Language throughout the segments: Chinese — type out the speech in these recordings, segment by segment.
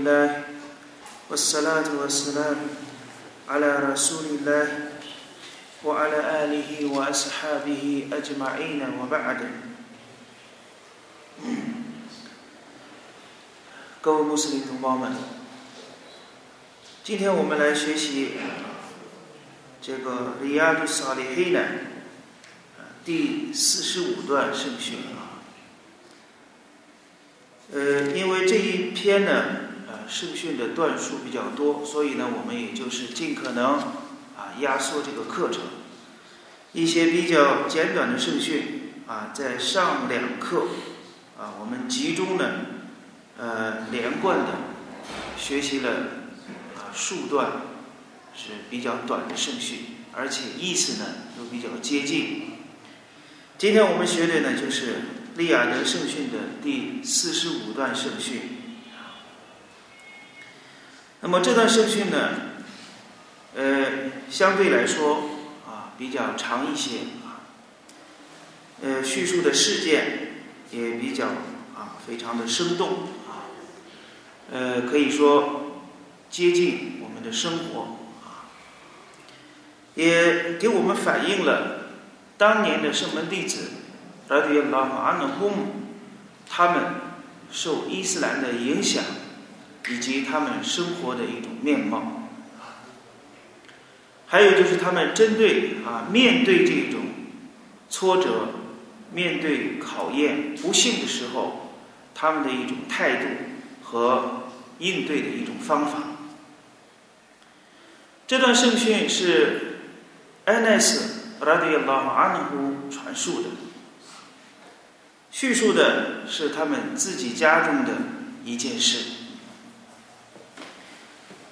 لله والصلاة والسلام على رسول الله وعلى آله وأصحابه أجمعين وبعد 各位穆斯林同胞们，今天我们来学习这个《里亚杜萨里黑呢第四十五段圣训啊。呃，因为这一篇呢，呃， 圣训的段数比较多，所以呢，我们也就是尽可能啊压缩这个课程，一些比较简短的圣训啊，在上两课啊，我们集中呢。呃，连贯的学习了啊数段是比较短的圣训，而且意思呢都比较接近。今天我们学的呢就是利亚德圣训的第四十五段圣训。那么这段圣训呢，呃，相对来说啊比较长一些啊，呃，叙述的事件也比较啊非常的生动啊。呃，可以说接近我们的生活啊，也给我们反映了当年的圣门弟子拉迪拉马阿努姆他们受伊斯兰的影响以及他们生活的一种面貌。还有就是他们针对啊面对这种挫折、面对考验、不幸的时候，他们的一种态度和。应对的一种方法。这段圣训是安奈斯拉迪亚拉阿努夫传述的，叙述的是他们自己家中的一件事。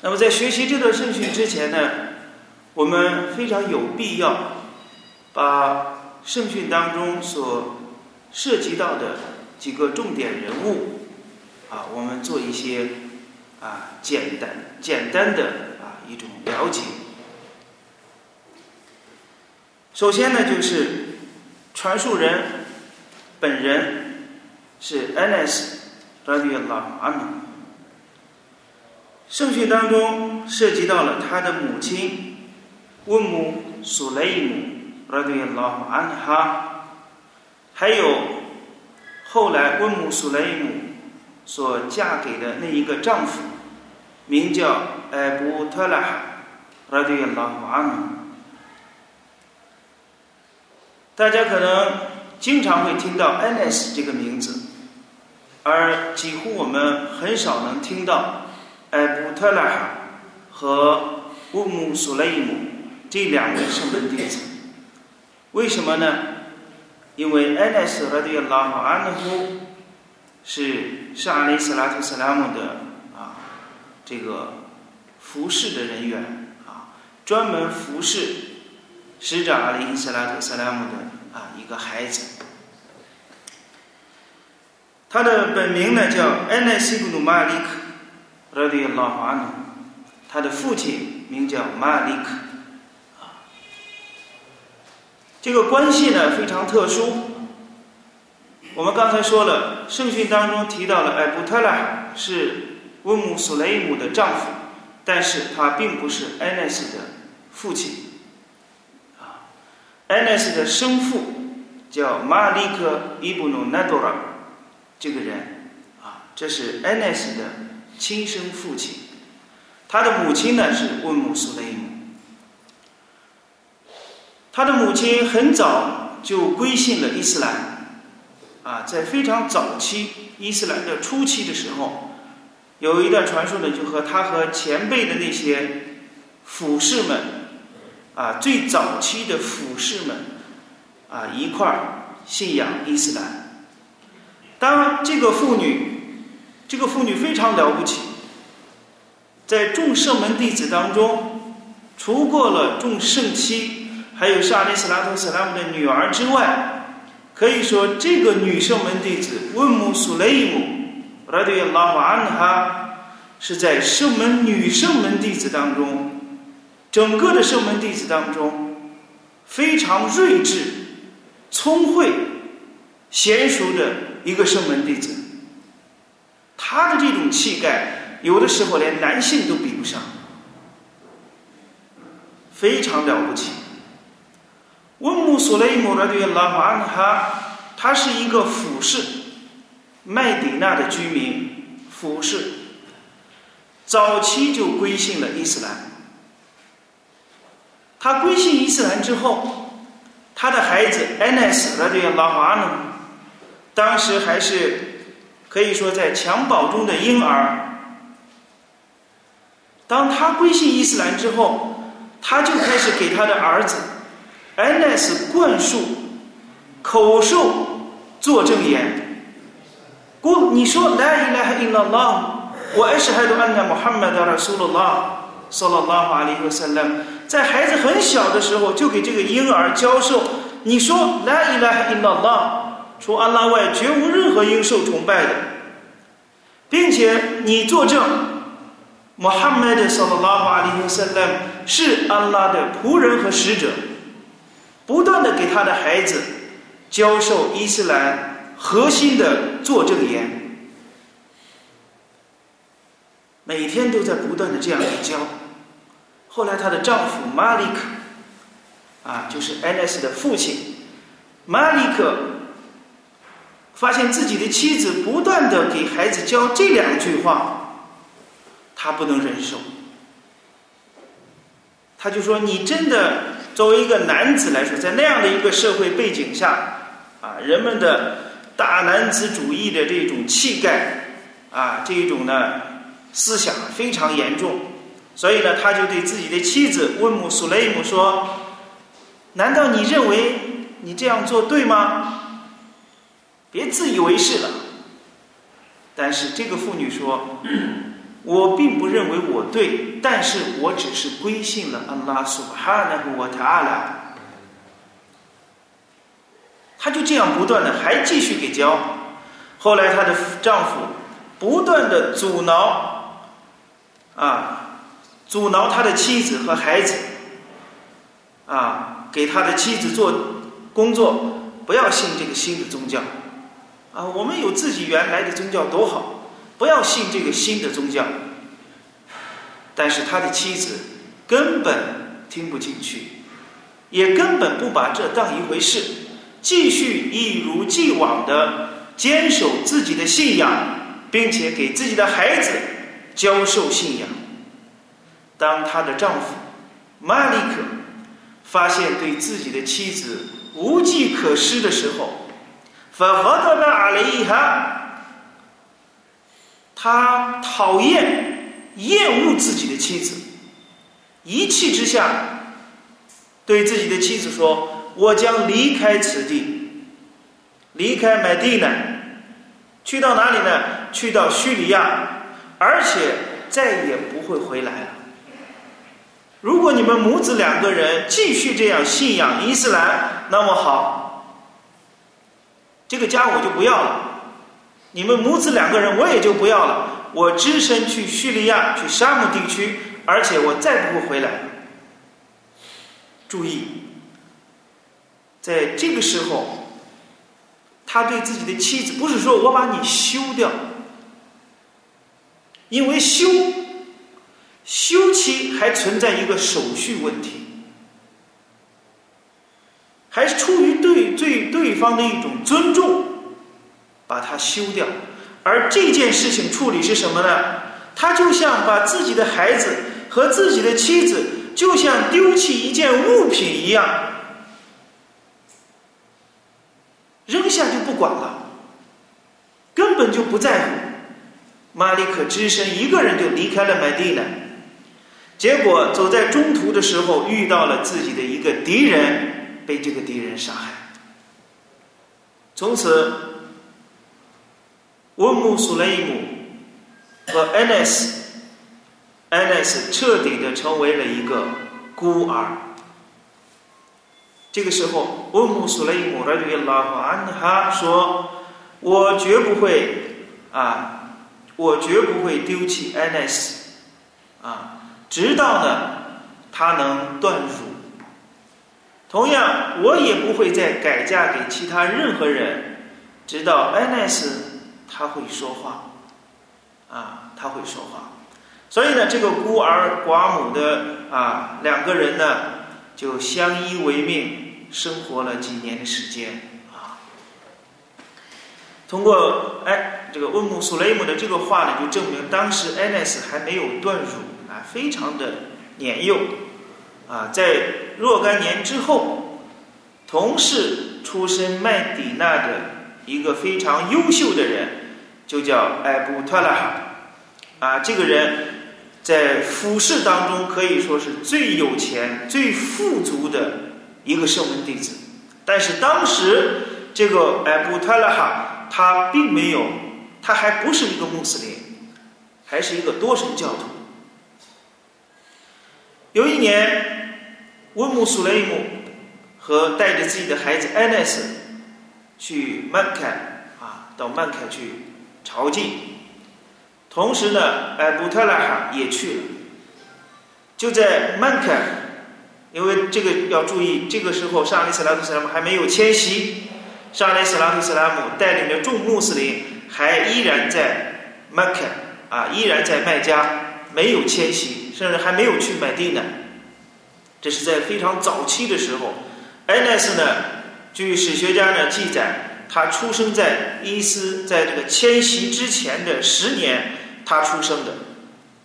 那么在学习这段圣训之前呢，我们非常有必要把圣训当中所涉及到的几个重点人物啊，我们做一些。啊，简单简单的啊一种了解。首先呢，就是传述人本人是 Anas r a d i a l l a h u a n。圣训当中涉及到了他的母亲温姆苏雷姆 radiyallahu anha，还有后来温姆苏雷姆。所嫁给的那一个丈夫，名叫艾布特拉，拉迪亚拉姆。大家可能经常会听到安奈斯这个名字，而几乎我们很少能听到艾布特拉哈和乌姆苏雷姆这两位圣门弟子。为什么呢？因为安奈斯拉迪亚拉姆阿努。是沙利斯拉图斯拉姆的啊，这个服侍的人员啊，专门服侍使者阿里斯拉图斯拉姆的啊一个孩子。他的本名呢叫安奈西布努马里克，拉迪拉华努。他的父亲名叫马里克，啊，这个关系呢非常特殊。我们刚才说了，圣训当中提到了艾布特拉是温姆苏雷姆的丈夫，但是他并不是艾奈斯的父亲。啊，艾奈斯的生父叫马利克伊布努纳多拉，这个人啊，这是艾奈斯的亲生父亲。他的母亲呢是温姆苏雷姆。他的母亲很早就归信了伊斯兰。啊，在非常早期伊斯兰的初期的时候，有一段传说呢，就和他和前辈的那些俯士们，啊，最早期的俯士们，啊，一块儿信仰伊斯兰。当这个妇女，这个妇女非常了不起，在众圣门弟子当中，除过了众圣妻，还有沙利斯拉图斯拉姆的女儿之外。可以说，这个女圣门弟子温姆苏雷姆，拉迪亚拉瓦安哈，是在圣门女圣门弟子当中，整个的圣门弟子当中，非常睿智、聪慧、娴熟的一个圣门弟子。他的这种气概，有的时候连男性都比不上，非常了不起。温姆苏雷姆的这个拉法安哈，他是一个俯视麦迪娜的居民，俯视，早期就归信了伊斯兰。他归信伊斯兰之后，他的孩子安奈斯的这个拉法安呢，当时还是。可以说，在襁褓中的婴儿，当他归信伊斯兰之后，他就开始给他的儿子安奈斯灌输口授作证言。过你说来来哈伊拉拉，我艾什海多安奈穆罕默德拉苏鲁拉，萨拉拉哈里和萨拉，在孩子很小的时候就给这个婴儿教授，你说来来哈伊拉拉。除安拉外，绝无任何应受崇拜的，并且你作证，穆罕默德·萨拉拉法里和塞勒是安拉的仆人和使者，不断的给他的孩子教授伊斯兰核心的作证言，每天都在不断的这样去教。后来，她的丈夫马里克，啊，就是安奈斯的父亲，马里克。发现自己的妻子不断的给孩子教这两句话，他不能忍受。他就说：“你真的作为一个男子来说，在那样的一个社会背景下，啊，人们的大男子主义的这种气概，啊，这种呢思想非常严重。所以呢，他就对自己的妻子温姆苏雷姆说：‘难道你认为你这样做对吗？’”别自以为是了。但是这个妇女说：“我并不认为我对，但是我只是归信了安拉苏哈纳和我塔阿拉。”她就这样不断的还继续给教。后来她的丈夫不断的阻挠，啊，阻挠他的妻子和孩子，啊，给他的妻子做工作，不要信这个新的宗教。啊，我们有自己原来的宗教多好，不要信这个新的宗教。但是他的妻子根本听不进去，也根本不把这当一回事，继续一如既往的坚守自己的信仰，并且给自己的孩子教授信仰。当她的丈夫马里克发现对自己的妻子无计可施的时候，反合的阿雷哈，他讨厌、厌恶自己的妻子，一气之下，对自己的妻子说：“我将离开此地，离开麦地呢，去到哪里呢？去到叙利亚，而且再也不会回来了。如果你们母子两个人继续这样信仰伊斯兰，那么好。”这个家我就不要了，你们母子两个人我也就不要了，我只身去叙利亚去沙漠地区，而且我再不会回来。注意，在这个时候，他对自己的妻子不是说我把你休掉，因为休休妻还存在一个手续问题。还是出于对对对方的一种尊重，把它休掉。而这件事情处理是什么呢？他就像把自己的孩子和自己的妻子，就像丢弃一件物品一样，扔下就不管了，根本就不在乎。马里克只身一个人就离开了麦地呢，结果走在中途的时候，遇到了自己的一个敌人。被这个敌人杀害，从此，温姆苏雷姆和安奈斯，安奈斯彻底的成为了一个孤儿。这个时候，温姆苏雷姆的这个拉法安哈说：“我绝不会啊，我绝不会丢弃安奈斯啊，直到呢，他能断乳。”同样，我也不会再改嫁给其他任何人，直到安奈斯他会说话，啊，他会说话。所以呢，这个孤儿寡母的啊两个人呢，就相依为命，生活了几年的时间啊。通过哎这个温姆苏雷姆的这个话呢，就证明当时艾奈斯还没有断乳啊，非常的年幼啊，在若干年之后，同是出身麦迪那的一个非常优秀的人，就叫艾布特拉哈啊，这个人。在服饰当中可以说是最有钱、最富足的一个圣门弟子，但是当时这个艾布特拉哈他并没有，他还不是一个穆斯林，还是一个多神教徒。有一年，温姆苏雷姆和带着自己的孩子艾奈斯去曼凯啊，到曼凯去朝觐。同时呢，艾布特拉哈也去了。就在曼凯，因为这个要注意，这个时候沙利斯拉图斯拉姆还没有迁徙，沙利斯拉图斯拉姆带领着众穆斯林还依然在曼凯啊，依然在麦加，没有迁徙，甚至还没有去买地呢。这是在非常早期的时候。艾奈斯呢，据史学家呢记载，他出生在伊斯在这个迁徙之前的十年。他出生的，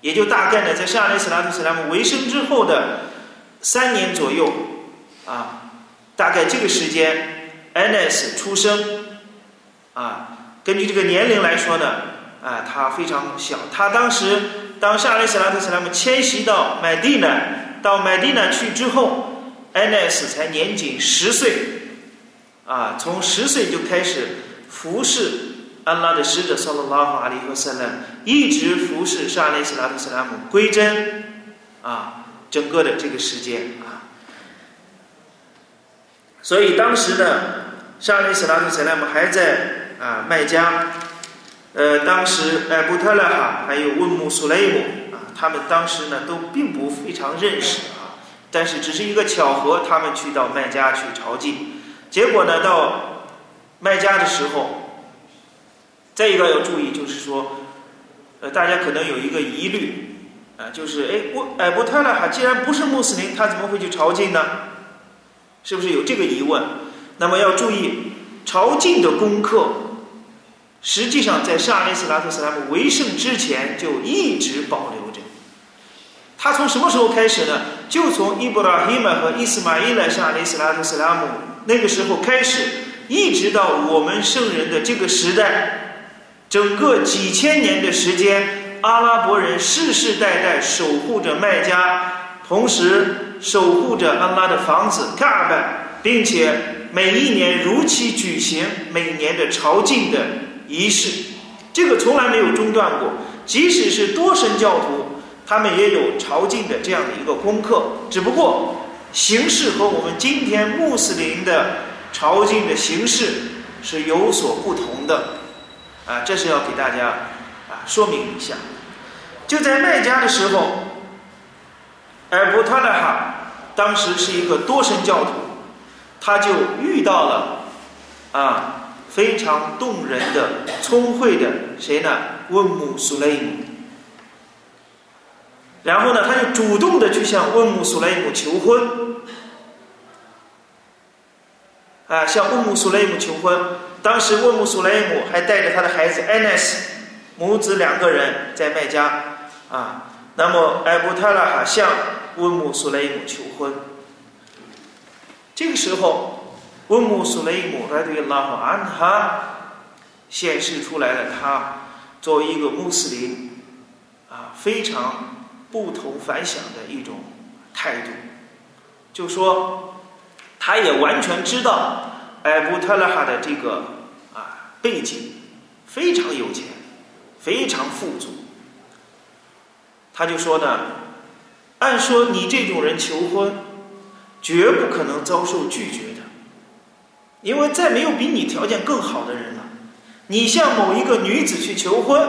也就大概呢，在夏利斯拉特斯拉姆为生之后的三年左右，啊，大概这个时间，安奈斯出生，啊，根据这个年龄来说呢，啊，他非常小。他当时当夏利斯拉特斯拉姆迁徙到麦地呢，到麦地那去之后，安奈斯才年仅十岁，啊，从十岁就开始服侍。安拉的使者萨拉拉法阿里和塞勒一直服侍沙利斯拉特斯拉姆归真。啊，整个的这个时间啊，所以当时呢，沙利斯拉特斯拉姆还在啊麦加，呃，当时艾布特拉哈还有温姆苏雷姆，他们当时呢都并不非常认识啊，但是只是一个巧合，他们去到麦加去朝觐，结果呢到麦加的时候。再一个要注意，就是说，呃，大家可能有一个疑虑，啊，就是哎，我艾伯特拉哈既然不是穆斯林，他怎么会去朝觐呢？是不是有这个疑问？那么要注意，朝觐的功课，实际上在沙利斯拉特斯拉姆为圣之前就一直保留。他从什么时候开始呢？就从伊布拉希玛和伊斯玛伊勒沙利斯拉特斯拉姆那个时候开始，一直到我们圣人的这个时代。整个几千年的时间，阿拉伯人世世代代守护着麦加，同时守护着安拉的房子卡尔拜，并且每一年如期举行每年的朝觐的仪式，这个从来没有中断过。即使是多神教徒，他们也有朝觐的这样的一个功课，只不过形式和我们今天穆斯林的朝觐的形式是有所不同的。啊，这是要给大家啊说明一下。就在麦加的时候，艾布特勒哈当时是一个多神教徒，他就遇到了啊非常动人的、聪慧的谁呢？温姆苏雷姆。然后呢，他就主动的去向温姆苏雷姆求婚，啊，向温姆苏雷姆求婚。当时温姆苏雷姆还带着他的孩子艾奈斯，母子两个人在麦加啊。那么艾布塔拉哈向温姆苏雷姆求婚。这个时候，温姆苏雷姆来对拉法安哈显示出来了他作为一个穆斯林啊非常不同凡响的一种态度，就说他也完全知道艾布特拉哈的这个啊。背景非常有钱，非常富足。他就说呢，按说你这种人求婚，绝不可能遭受拒绝的，因为再没有比你条件更好的人了。你向某一个女子去求婚，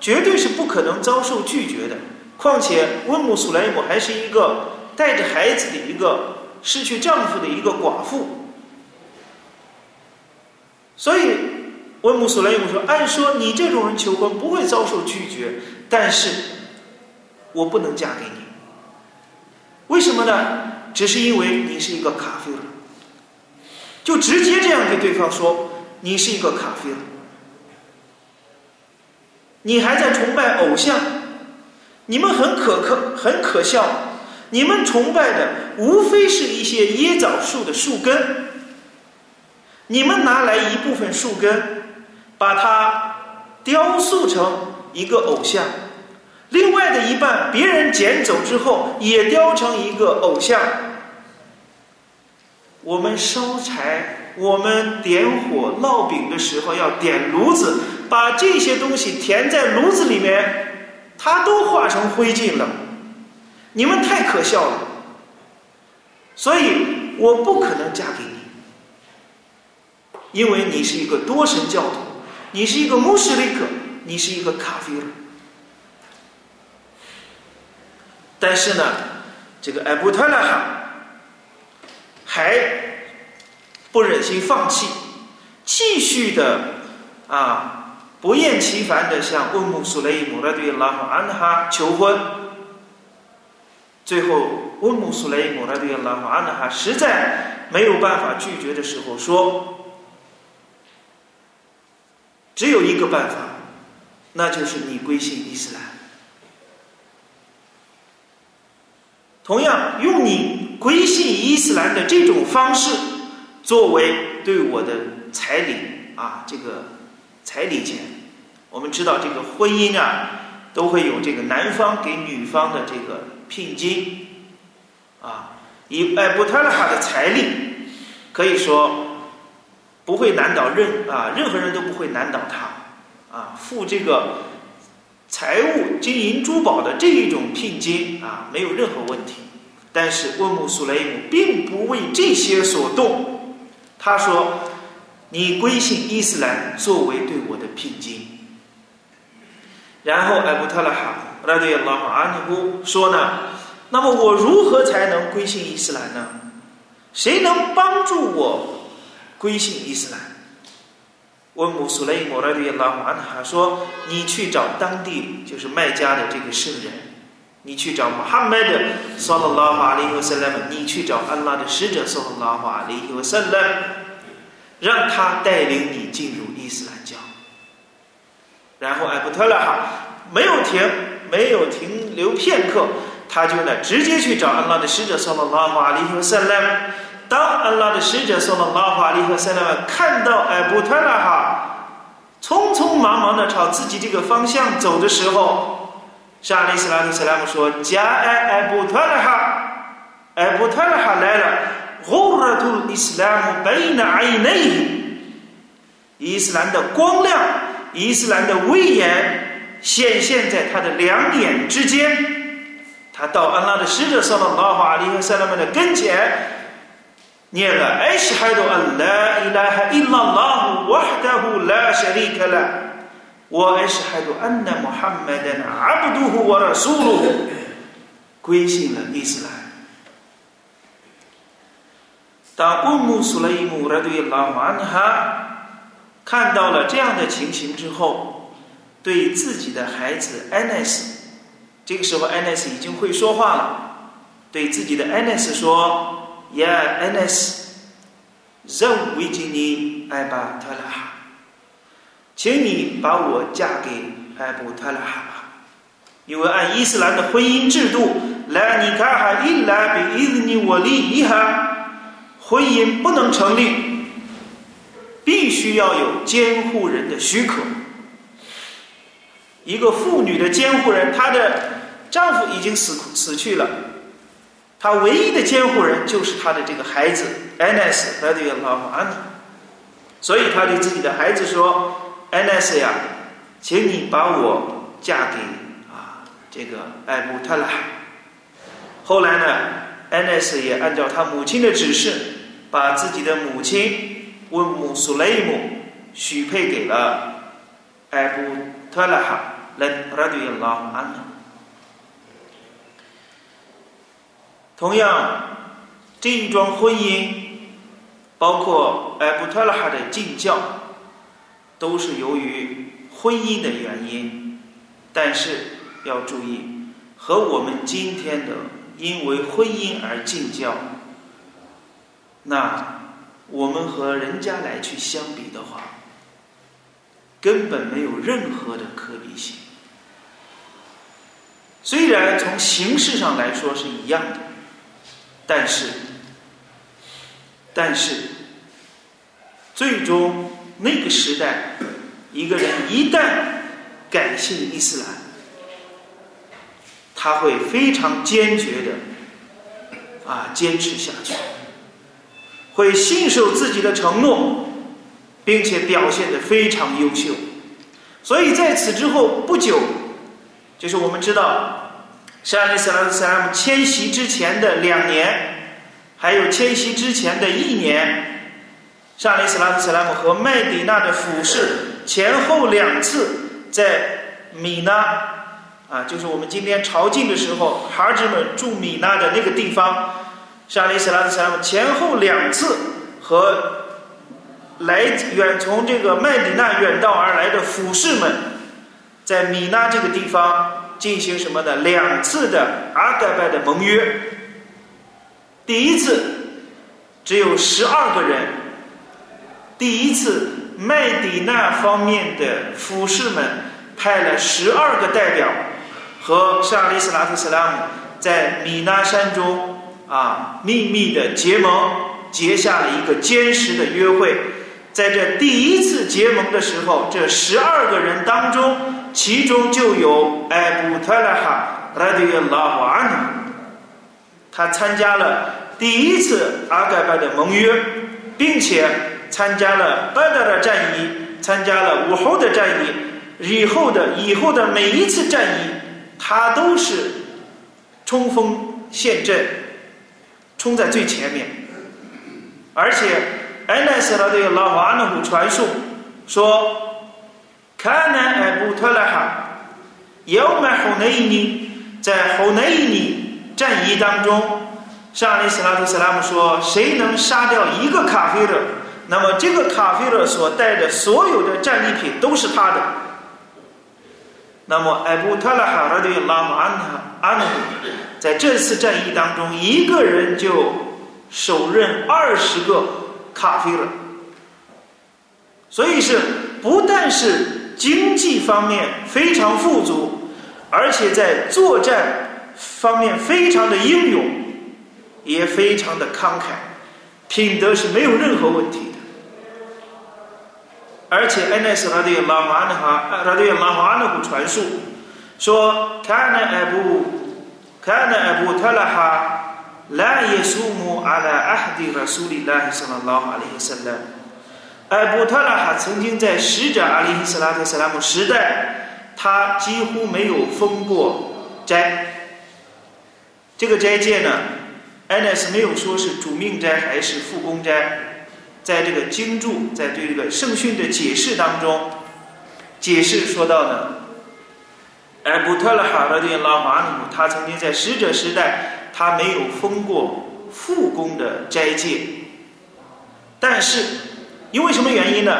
绝对是不可能遭受拒绝的。况且温姆苏莱姆还是一个带着孩子的一个失去丈夫的一个寡妇，所以。温姆苏莱姆说：“按说你这种人求婚不会遭受拒绝，但是我不能嫁给你。为什么呢？只是因为你是一个卡菲尔，就直接这样给对方说，你是一个卡菲尔，你还在崇拜偶像，你们很可可很可笑，你们崇拜的无非是一些椰枣树的树根，你们拿来一部分树根，把它雕塑成一个偶像。另外的一半，别人捡走之后，也雕成一个偶像。我们烧柴，我们点火烙饼的时候要点炉子，把这些东西填在炉子里面，他都化成灰烬了。你们太可笑了，所以我不可能嫁给你，因为你是一个多神教徒，你是一个穆斯林，你是一个卡菲尔。但是呢，这个艾布特拉哈还不忍心放弃，继续的啊不厌其烦的向温姆苏雷姆拉对拉哈安哈求婚。最后，温姆苏雷姆拉对拉哈安哈实在没有办法拒绝的时候，说：“只有一个办法，那就是你归信伊斯兰。”同样，用你归信伊斯兰的这种方式作为对我的彩礼啊，这个彩礼钱。我们知道，这个婚姻啊，都会有这个男方给女方的这个聘金啊，以艾布特拉哈的财力，可以说不会难倒任啊，任何人都不会难倒他啊，付这个。财务、金银珠宝的这一种聘金啊，没有任何问题。但是温姆苏雷姆并不为这些所动，他说：“你归信伊斯兰作为对我的聘金。”然后艾布特拉哈拉对拉马阿尼布说呢：“那么我如何才能归信伊斯兰呢？谁能帮助我归信伊斯兰？”温姆苏雷姆拉迪拉马纳哈说：“你去找当地就是麦加的这个圣人，你去找穆罕默德，萨拉拉哈里和塞勒姆，你去找安拉的使者，萨拉拉哈里和塞勒姆，让他带领你进入伊斯兰。”然后艾布特拉哈没有停，没有停留片刻，他就呢直接去找安拉的使者，萨拉拉哈里和塞勒。当安拉的使者送了拉法利和塞拉看到艾布特拉哈匆匆忙忙的朝自己这个方向走的时候，沙利斯拉特塞拉姆说：“加埃艾布特拉哈，艾布特拉哈来了。”乌拉图伊斯兰姆贝纳埃内，伊斯兰的光亮，伊斯兰的威严显现在他的两眼之间。他到安拉的使者送了拉法利和塞拉曼的跟前。念了艾什海多安拉伊拉哈伊拉拉胡瓦哈达胡拉舍利克拉，我艾什海多安那穆罕默德阿布杜胡瓦拉苏鲁，归信了伊斯兰。当乌姆苏雷姆拉对拉曼哈看到了这样的情形之后，对自己的孩子安奈斯，这个时候安奈斯已经会说话了，对自己的安奈斯说。呀，安奈斯，让维吉尼艾巴特拉，请你把我嫁给艾布特拉哈吧，因为按伊斯兰的婚姻制度，来你卡哈伊拉比伊兹尼我利伊哈，婚姻不能成立，必须要有监护人的许可。一个妇女的监护人，她的丈夫已经死死去了。她唯一的监护人就是她的这个孩子安奈斯，他对老安娜，所以他对自己的孩子说：“安奈斯呀，请你把我嫁给啊这个艾布特拉。”后来呢，安奈斯也按照他母亲的指示，把自己的母亲温姆苏雷姆许配给了艾布特拉哈，来他对老安娜。同样，这一桩婚姻，包括艾布特拉哈的进教，都是由于婚姻的原因。但是，要注意，和我们今天的因为婚姻而禁教，那我们和人家来去相比的话，根本没有任何的可比性。虽然从形式上来说是一样的，但是，但是，最终那个时代，一个人一旦改信伊斯兰，他会非常坚决的啊坚持下去，会信守自己的承诺，并且表现的非常优秀。所以在此之后不久。就是我们知道，沙利斯拉斯拉姆迁徙之前的两年，还有迁徙之前的一年，沙利斯拉斯拉姆和麦迪娜的俯视前后两次在米纳啊，就是我们今天朝觐的时候，孩子们住米纳的那个地方，沙利斯拉斯拉姆前后两次和来远从这个麦迪娜远道而来的俯视们。在米纳这个地方进行什么的两次的阿盖拜的盟约，第一次只有十二个人，第一次麦迪那方面的服士们派了十二个代表和沙利斯拉特斯拉姆在米纳山中啊秘密的结盟，结下了一个坚实的约会。在这第一次结盟的时候，这十二个人当中。其中就有艾布特拉哈拉迪拉瓦安，他参加了第一次阿盖拜的盟约，并且参加了巴达的战役，参加了武后的战役，以后的以后的每一次战役，他都是冲锋陷阵，冲在最前面。而且艾奈斯拉迪拉瓦安的传述说。看呢，艾布特拉哈，要买后那一年，在后那一年战役当中，沙利斯拉特斯拉姆说：“谁能杀掉一个卡菲勒，那么这个卡菲勒所带的所有的战利品都是他的。”那么艾布特拉哈的拉姆安哈安努，在这次战役当中，一个人就手刃二十个卡菲勒，所以是不但是。经济方面非常富足，而且在作战方面非常的英勇，也非常的慷慨，品德是没有任何问题的。而且安奈斯拉对拉马的哈，他对拉马的传述说：“看那艾布，看那艾布特拉哈，拉耶苏姆阿拉阿哈迪拉苏里拉什么拉哈里什勒。”艾布特拉哈曾经在使者阿里·斯拉特·斯拉姆时代，他几乎没有封过斋。这个斋戒呢，安奈斯没有说是主命斋还是复工斋，在这个经注在对这个圣训的解释当中，解释说到呢，艾布特拉哈的拉马努，他曾经在使者时代，他没有封过复工的斋戒，但是。因为什么原因呢？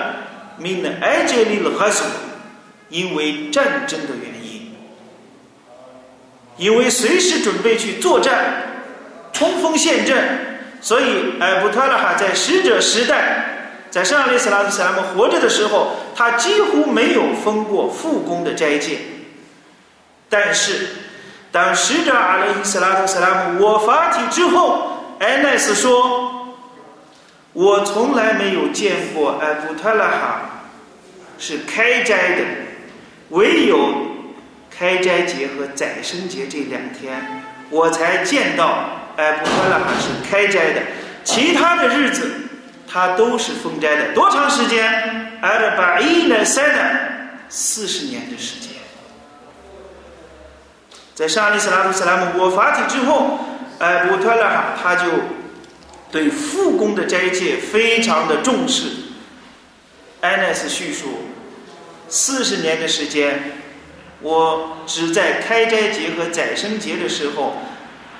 命的埃及里的哈索，因为战争的原因，因为随时准备去作战，冲锋陷阵，所以艾布特拉哈在使者时代，在圣阿里斯拉特·斯拉姆活着的时候，他几乎没有封过复工的斋戒。但是，当使者阿里斯拉特·斯拉姆我发体之后，艾奈斯说。我从来没有见过艾布特拉哈是开斋的，唯有开斋节和宰牲节这两天，我才见到艾布特拉哈是开斋的。其他的日子，他都是封斋的。多长时间？艾尔巴伊奈塞的四十年的时间。在沙利斯拉夫斯拉姆我发起之后，艾布特拉哈他就。对复工的斋戒非常的重视。安奈斯叙述，四十年的时间，我只在开斋节和宰生节的时候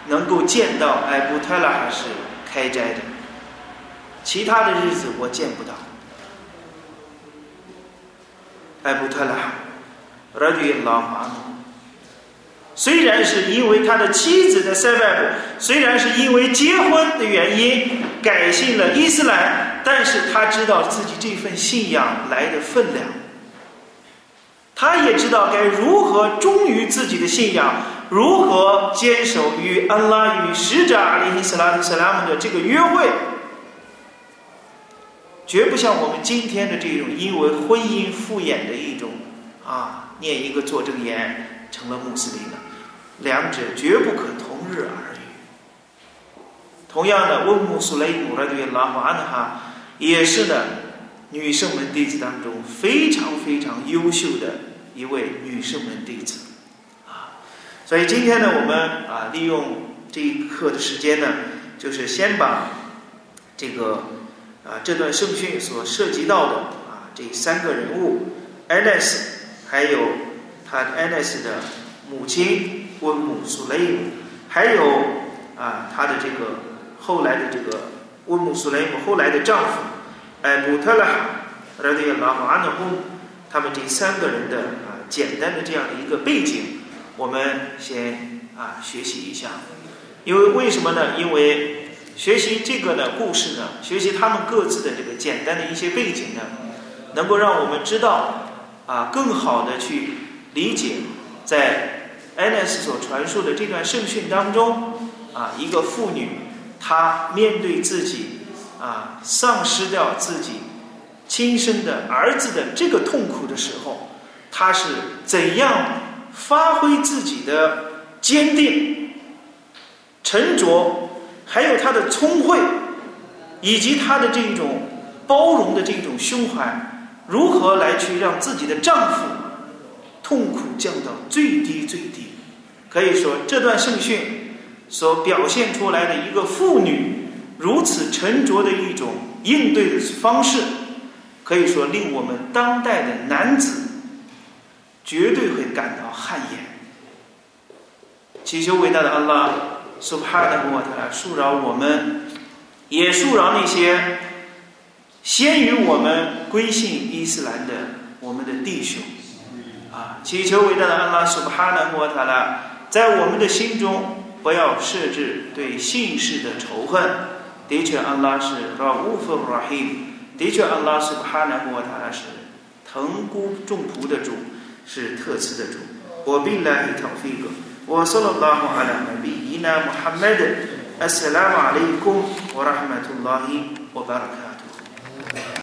能够见到艾布特拉哈是开斋的，其他的日子我见不到。艾布特拉哈，拉迪拉马努，虽然是因为他的妻子的塞拜布，虽然是因为结婚的原因改信了伊斯兰，但是他知道自己这份信仰来的分量，他也知道该如何忠于自己的信仰，如何坚守与安拉与使者阿里·斯拉特·斯拉姆的这个约会，绝不像我们今天的这种因为婚姻敷衍的一种啊，念一个作证言成了穆斯林了。两者绝不可同日而语。同样的，温姆苏雷姆拉对拉华安哈也是呢，女圣门弟子当中非常非常优秀的一位女圣门弟子啊。所以今天呢，我们啊利用这一课的时间呢，就是先把这个啊这段圣训所涉及到的啊这三个人物安奈斯，还有他安奈斯的母亲。温姆苏雷姆，还有啊，他的这个后来的这个温姆苏雷姆后来的丈夫，哎，姆特拉哈，拉迪拉和安德洪，他们这三个人的啊简单的这样的一个背景，我们先啊学习一下。因为为什么呢？因为学习这个呢故事呢，学习他们各自的这个简单的一些背景呢，能够让我们知道啊，更好的去理解在。安奈斯所传述的这段圣训当中，啊，一个妇女，她面对自己啊丧失掉自己亲生的儿子的这个痛苦的时候，她是怎样发挥自己的坚定、沉着，还有她的聪慧，以及她的这种包容的这种胸怀，如何来去让自己的丈夫痛苦降到最低最低？可以说，这段圣训所表现出来的一个妇女如此沉着的一种应对的方式，可以说令我们当代的男子绝对会感到汗颜。祈求伟大的安拉苏哈的穆塔恕饶我们，也恕饶那些先于我们归信伊斯兰的我们的弟兄。啊，祈求伟大的安拉苏哈的穆塔拉。在我们的心中，不要设置对姓氏的仇恨。的确，安拉是让乌夫拉黑。的确，安拉是哈南国塔拉是疼孤重仆的主，是特赐的主。我并来一条飞格。我说了拉姆阿拉比伊纳穆罕默德。Assalamu alaikum wa rahmatullahi wa barakatuh.